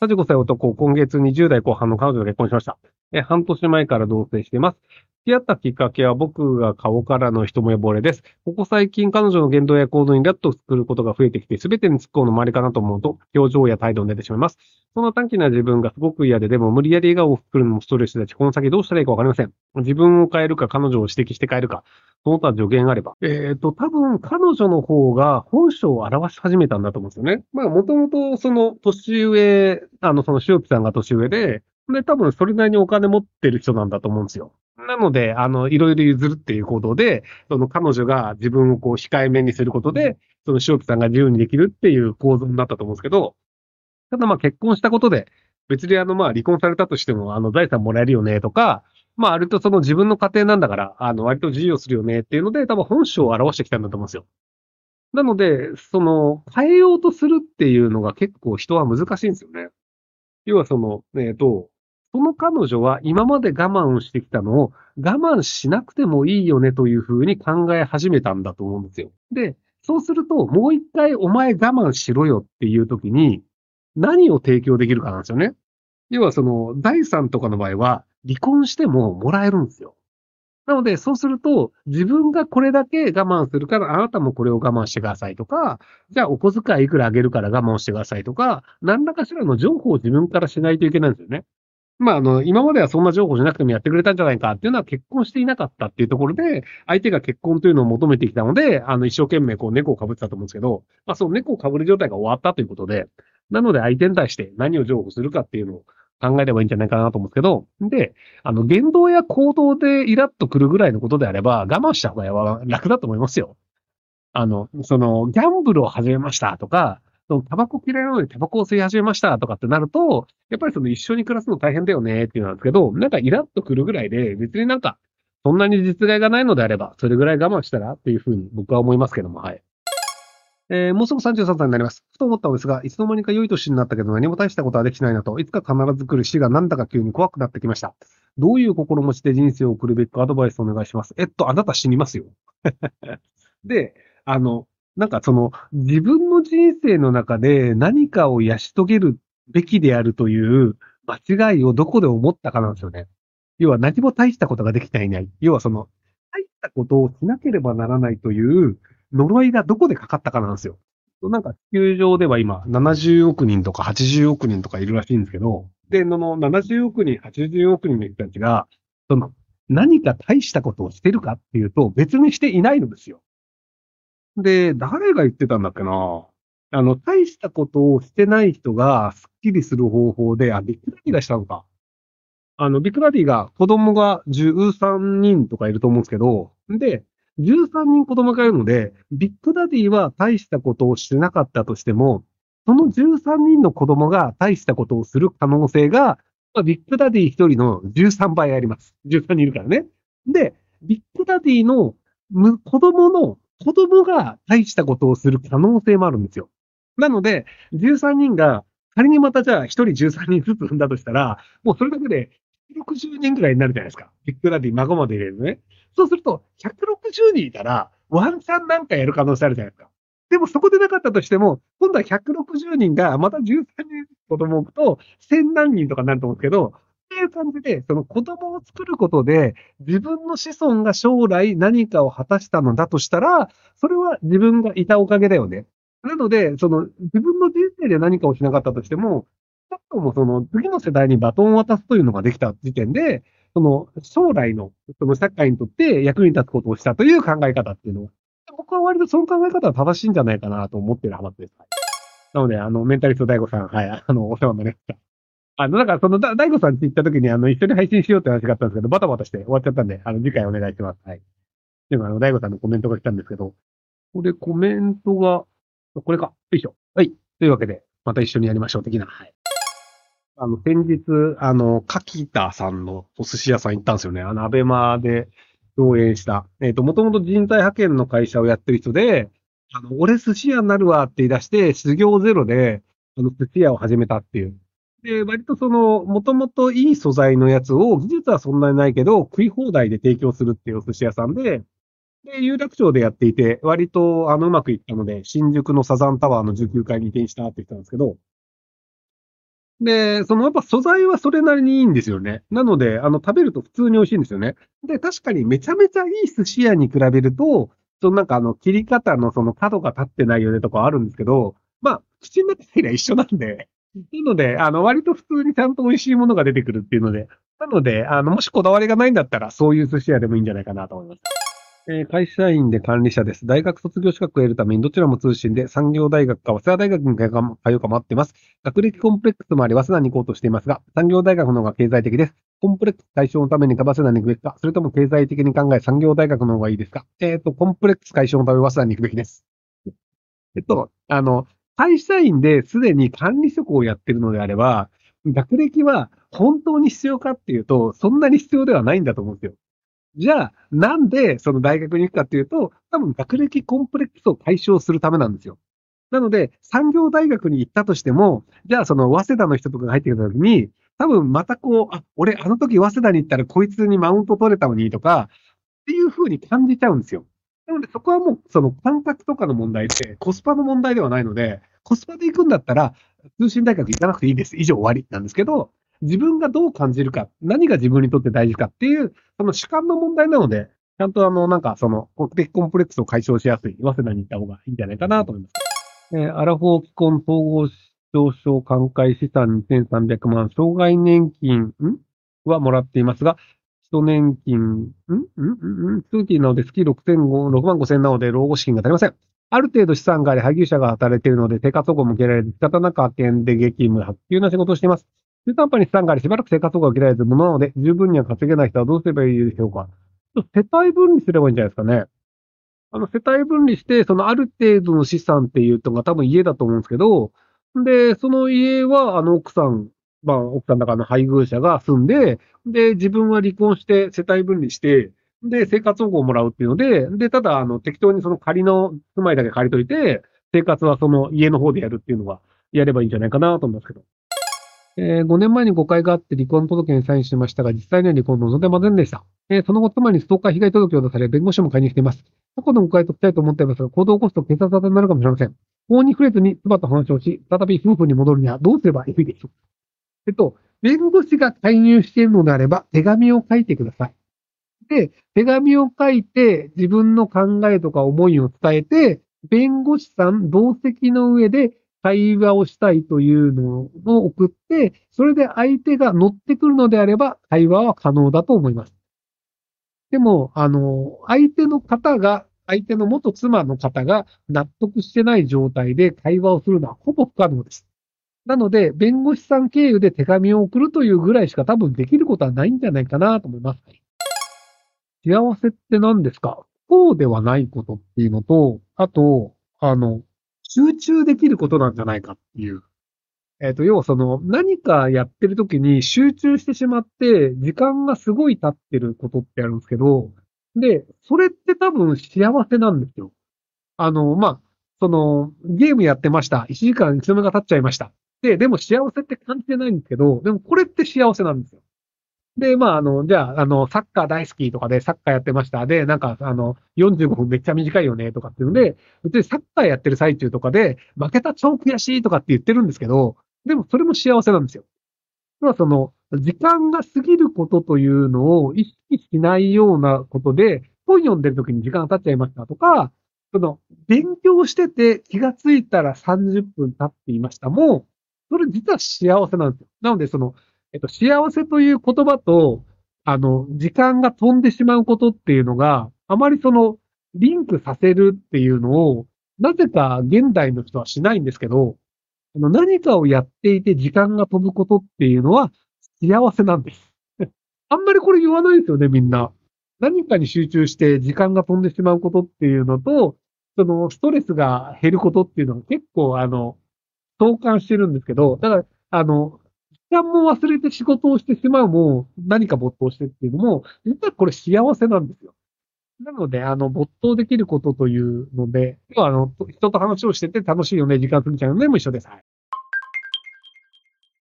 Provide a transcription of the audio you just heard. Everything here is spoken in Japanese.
35歳男、今月20代後半の彼女と結婚しました。え半年前から同棲しています。付き合ったきっかけは僕が顔からの一目惚れです。ここ最近彼女の言動や行動にイラッとすることが増えてきて、すべてに突っ込むの周りかなと思うと、表情や態度に出てしまいます。そんな短気な自分がすごく嫌で、でも無理やり笑顔を作るのもストレスだし、この先どうしたらいいかわかりません。自分を変えるか、彼女を指摘して変えるか、その他助言があれば。えっ、と、多分彼女の方が本性を表し始めたんだと思うんですよね。まあ、もともとその年上、あの、その塩木さんが年上で、で、多分それなりにお金持ってる人なんだと思うんですよ。なので、あの、いろいろ譲るっていう行動で、その彼女が自分をこう控えめにすることで、その塩木さんが自由にできるっていう構造になったと思うんですけど、ただまあ結婚したことで、別にあのまあ離婚されたとしても、あの財産もらえるよねとか、まああるとその自分の家庭なんだから、あの割と自由をするよねっていうので、多分本性を表してきたんだと思うんですよ。なので、その、変えようとするっていうのが結構人は難しいんですよね。要はその、えっ、と、その彼女は今まで我慢をしてきたのを我慢しなくてもいいよねというふうに考え始めたんだと思うんですよ。で、そうするともう一回お前我慢しろよっていう時に何を提供できるかなんですよね。要はその財産とかの場合は離婚してももらえるんですよ。なので、そうすると、自分がこれだけ我慢するから、あなたもこれを我慢してくださいとか、じゃあお小遣いいくらあげるから我慢してくださいとか、何らかしらの情報を自分からしないといけないんですよね。まあ、あの、今まではそんな情報じゃなくてもやってくれたんじゃないかっていうのは結婚していなかったっていうところで、相手が結婚というのを求めてきたので、あの、一生懸命こう猫を被ってたと思うんですけど、まあ、その猫を被る状態が終わったということで、なので相手に対して何を情報するかっていうのを考えればいいんじゃないかなと思うんですけど、で、あの、言動や行動でイラッとくるぐらいのことであれば、我慢した方が楽だと思いますよ。あの、その、ギャンブルを始めましたとか、タバコ嫌いなのでタバコを吸い始めましたとかってなると、やっぱりその一緒に暮らすの大変だよねっていうのなんですけど、なんかイラッとくるぐらいで、別になんか、そんなに実害がないのであれば、それぐらい我慢したらっていうふうに僕は思いますけども、はい。えー、もうすぐ33歳になります。ふと思ったのですが、いつの間にか良い年になったけど何も大したことはできないなと、いつか必ず来る死がなんだか急に怖くなってきました。どういう心持ちで人生を送るべきかアドバイスお願いします。えっと、あなた死にますよ。で、あの、なんかその、自分の人生の中で何かを成し遂げるべきであるという間違いをどこで思ったかなんですよね。要は何も大したことができていない。要はその、大したことをしなければならないという呪いがどこでかかったかなんですよ。なんか地球上では今70億人とか80億人とかいるらしいんですけど、で、その70億人、80億人の人たちが、その何か大したことをしてるかっていうと別にしていないのですよ。で、誰が言ってたんだっけな？あの、大したことをしてない人がスッキリする方法で、あ、ビッグダディがしたのか。あの、ビッグダディが子供が13人とかいると思うんですけど、で、13人子供がいるので、ビッグダディは大したことをしてなかったとしても、その13人の子供が大したことをする可能性が、まあ、ビッグダディ1人の13倍あります。13人いるからね。で、ビッグダディの子供の子供が大したことをする可能性もあるんですよ。なので、13人が、仮にまたじゃあ1人13人ずつ産んだとしたら、もうそれだけで160人ぐらいになるじゃないですか。ビッグダディ孫まで入れるね。そうすると、160人いたら、ワンチャンなんかやる可能性あるじゃないですか。でもそこでなかったとしても、今度は160人がまた13人子供を置くと、1000何人とかになると思うんですけど、いう感じで、その子供を作ることで、自分の子孫が将来何かを果たしたのだとしたら、それは自分がいたおかげだよね。なので、その自分の人生で何かをしなかったとしても、ちょっともその次の世代にバトンを渡すというのができた時点で、その将来のその社会にとって役に立つことをしたという考え方っていうのは、僕は割とその考え方は正しいんじゃないかなと思っている派閥です。なので、あの、メンタリスト大悟さん、はい、あの、お世話になりました。あの、なんかその、大悟さんって言った時に、あの、一緒に配信しようって話があったんですけど、バタバタして終わっちゃったんで、あの、次回お願いします。はい。でも、あの、大悟さんのコメントが来たんですけど、これコメントが、これか。よいしょ。はい。というわけで、また一緒にやりましょう、的な。はい。あの、先日、あの、柿田さんのお寿司屋さん行ったんですよね。あの、アベマで上演した。えっ、ー、と、もともと人材派遣の会社をやってる人で、あの、俺寿司屋になるわって言い出して、修行ゼロで、あの、寿司屋を始めたっていう。で、割とその、もともといい素材のやつを、技術はそんなにないけど、食い放題で提供するっていうお寿司屋さんで、で、有楽町でやっていて、割と、あの、うまくいったので、新宿のサザンタワーの19階に移転したって言ったんですけど、で、そのやっぱ素材はそれなりにいいんですよね。なので、あの、食べると普通に美味しいんですよね。で、確かにめちゃめちゃいい寿司屋に比べると、そのなんかあの、切り方のその角が立ってないよねとかあるんですけど、まあ、口の中には一緒なんで、なので、あの、割と普通にちゃんと美味しいものが出てくるっていうので、なので、あの、もしこだわりがないんだったら、そういう寿司屋でもいいんじゃないかなと思います。えー会社員で管理者です。大学卒業資格を得るためにどちらも通信で産業大学か早稲田大学に通うか待ってます。学歴コンプレックスもあり、早稲田に行こうとしていますが、産業大学の方が経済的です。コンプレックス解消のために早稲田に行くべきか、それとも経済的に考え産業大学の方がいいですか？えっ、と、コンプレックス解消のために早稲田に行くべきです。えっと、あの、会社員ですでに管理職をやってるのであれば、学歴は本当に必要かっていうと、そんなに必要ではないんだと思うんですよ。じゃあ、なんでその大学に行くかっていうと、多分学歴コンプレックスを解消するためなんですよ。なので、産業大学に行ったとしても、じゃあその早稲田の人とかが入ってきた時に、多分またこう、あ、俺あの時早稲田に行ったらこいつにマウント取れたのにとか、っていう風に感じちゃうんですよ。なのでそこはもうその感覚とかの問題ってコスパの問題ではないので、コスパで行くんだったら通信大学行かなくていいです。以上終わりなんですけど、自分がどう感じるか、何が自分にとって大事かっていう、その主観の問題なので、ちゃんとあの、なんかその、的コンプレックスを解消しやすい、早稲田に行った方がいいんじゃないかなと思います。えーアラフォー既婚統合失調症寛解資産2300万、障害年金、んはもらっていますが、基礎年金、ん？ん？ん？ん？通勤なので月6000 6万5000なので老後資金が足りません。ある程度資産があり、配偶者が働いているので、生活保護も受けられず、仕方なく派遣で激務、発給な仕事をしています。中途半端に資産があり、しばらく生活保護が受けられず、ものなので、十分には稼げない人はどうすればいいでしょうか。ちょっと世帯分離すればいいんじゃないですかね。あの、世帯分離して、そのある程度の資産っていうのが多分家だと思うんですけど、で、その家は、あの、奥さん、まあ、奥さんだからの配偶者が住んで、で、自分は離婚して世帯分離して、で、生活保護をもらうっていうので、で、ただ、あの、適当にその仮の住まいだけ借りといて、生活はその家の方でやるっていうのは、やればいいんじゃないかなと思いますけど。えー5年前に誤解があって離婚届にサインしましたが、実際には離婚を望んでませんでした。えーその後、妻にストーカー被害届を出され、弁護士も介入しています。過去の誤解としたいと思っていますが、行動を起こすと警察沙汰になるかもしれません。法に触れずに妻と話をし、再び夫婦に戻るにはどうすればいいでしょうかえっと、弁護士が介入しているのであれば、手紙を書いてください。で、手紙を書いて、自分の考えとか思いを伝えて、弁護士さん同席の上で会話をしたいというのを送って、それで相手が乗ってくるのであれば、会話は可能だと思います。でも、あの、相手の方が、相手の元妻の方が納得してない状態で会話をするのはほぼ不可能です。なので、弁護士さん経由で手紙を送るというぐらいしか多分できることはないんじゃないかなと思います。幸せって何ですか？こうではないことっていうのと、あと、あの、集中できることなんじゃないかっていう。えっ、と、要はその、何かやってる時に集中してしまって、時間がすごい経ってることってあるんですけど、で、それって多分幸せなんですよ。あの、まあ、その、ゲームやってました。1時間いつの間にか経っちゃいました。で、でも幸せって感じてないんですけど、でもこれって幸せなんですよ。で、まあ、あの、じゃあ、あの、サッカー大好きとかでサッカーやってました。で、なんか、あの、45分めっちゃ短いよねとかっていうので、別にサッカーやってる最中とかで、負けた超悔しいとかって言ってるんですけど、でもそれも幸せなんですよ。要はその、時間が過ぎることというのを意識しないようなことで、本読んでる時に時間が経っちゃいましたとか、その、勉強してて気がついたら30分経っていましたも、それ実は幸せなんですよ。なので、その、えっと、幸せという言葉と、あの、時間が飛んでしまうことっていうのが、あまりその、リンクさせるっていうのを、なぜか現代の人はしないんですけど、あの何かをやっていて時間が飛ぶことっていうのは幸せなんです。あんまりこれ言わないですよね、みんな。何かに集中して時間が飛んでしまうことっていうのと、そのストレスが減ることっていうのが結構あの、投函してるんですけど、だから、あの、時間も忘れて仕事をしてしまうも何か没頭してっていうのも、実はこれ幸せなんですよ。なので、あの、没頭できることというので、要はあの、人と話をしてて楽しいよね、時間過ぎちゃうので、も一緒です。はい。